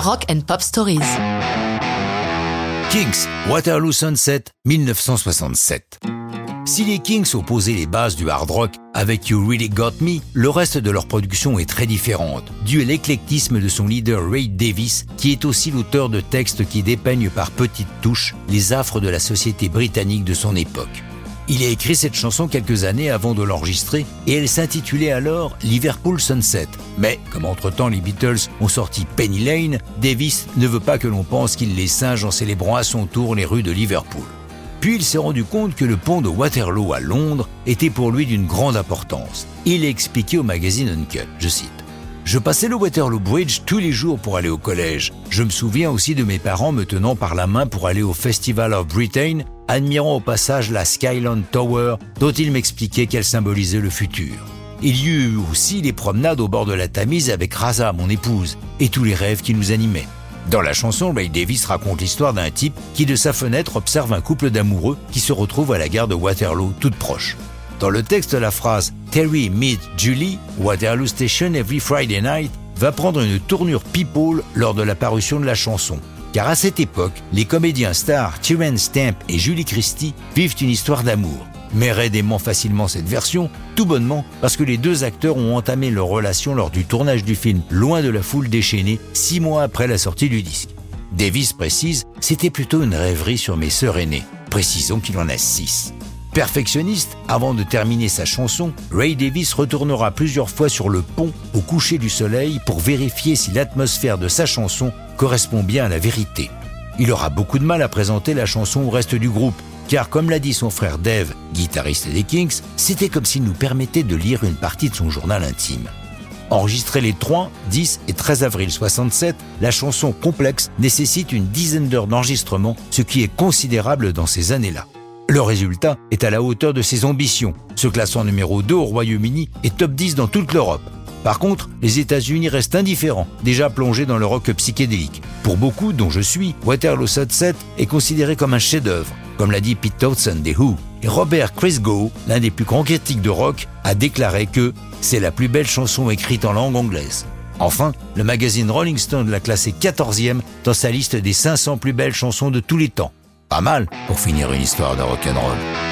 Rock and Pop Stories. Kings, Waterloo Sunset, 1967. Si les Kings ont posé les bases du hard rock avec You Really Got Me, le reste de leur production est très différente, dû à l'éclectisme de son leader Ray Davis, qui est aussi l'auteur de textes qui dépeignent par petites touches les affres de la société britannique de son époque. Il a écrit cette chanson quelques années avant de l'enregistrer et elle s'intitulait alors Liverpool Sunset. Mais comme entre-temps les Beatles ont sorti Penny Lane, Davis ne veut pas que l'on pense qu'il les singe en célébrant à son tour les rues de Liverpool. Puis il s'est rendu compte que le pont de Waterloo à Londres était pour lui d'une grande importance. Il a expliqué au magazine Uncut, je cite. Je passais le Waterloo Bridge tous les jours pour aller au collège. Je me souviens aussi de mes parents me tenant par la main pour aller au Festival of Britain, admirant au passage la Skyland Tower dont ils m'expliquaient qu'elle symbolisait le futur. Il y eut aussi les promenades au bord de la Tamise avec Raza, mon épouse, et tous les rêves qui nous animaient. Dans la chanson, Ray Davis raconte l'histoire d'un type qui de sa fenêtre observe un couple d'amoureux qui se retrouve à la gare de Waterloo toute proche. Dans le texte, la phrase Terry meet Julie, Waterloo Station every Friday night va prendre une tournure people lors de la parution de la chanson. Car à cette époque, les comédiens stars Terence Stamp et Julie Christie vivent une histoire d'amour. Mais Red aimant facilement cette version, tout bonnement parce que les deux acteurs ont entamé leur relation lors du tournage du film Loin de la foule déchaînée, six mois après la sortie du disque. Davis précise, c'était plutôt une rêverie sur mes sœurs aînées. Précisons qu'il en a six. Perfectionniste, avant de terminer sa chanson, Ray Davis retournera plusieurs fois sur le pont au coucher du soleil pour vérifier si l'atmosphère de sa chanson correspond bien à la vérité. Il aura beaucoup de mal à présenter la chanson au reste du groupe, car comme l'a dit son frère Dave, guitariste des Kings, c'était comme s'il nous permettait de lire une partie de son journal intime. Enregistrée les 3, 10 et 13 avril 67, la chanson complexe nécessite une dizaine d'heures d'enregistrement, ce qui est considérable dans ces années-là. Le résultat est à la hauteur de ses ambitions, se classant numéro 2 au Royaume-Uni et top 10 dans toute l'Europe. Par contre, les États-Unis restent indifférents, déjà plongés dans le rock psychédélique. Pour beaucoup, dont je suis, Waterloo Sunset est considéré comme un chef-d'œuvre, comme l'a dit Pete Townsend des Who. Et Robert Christgau, l'un des plus grands critiques de rock, a déclaré que c'est la plus belle chanson écrite en langue anglaise. Enfin, le magazine Rolling Stone l'a classé 14e dans sa liste des 500 plus belles chansons de tous les temps. Pas mal pour finir une histoire de rock'n'roll.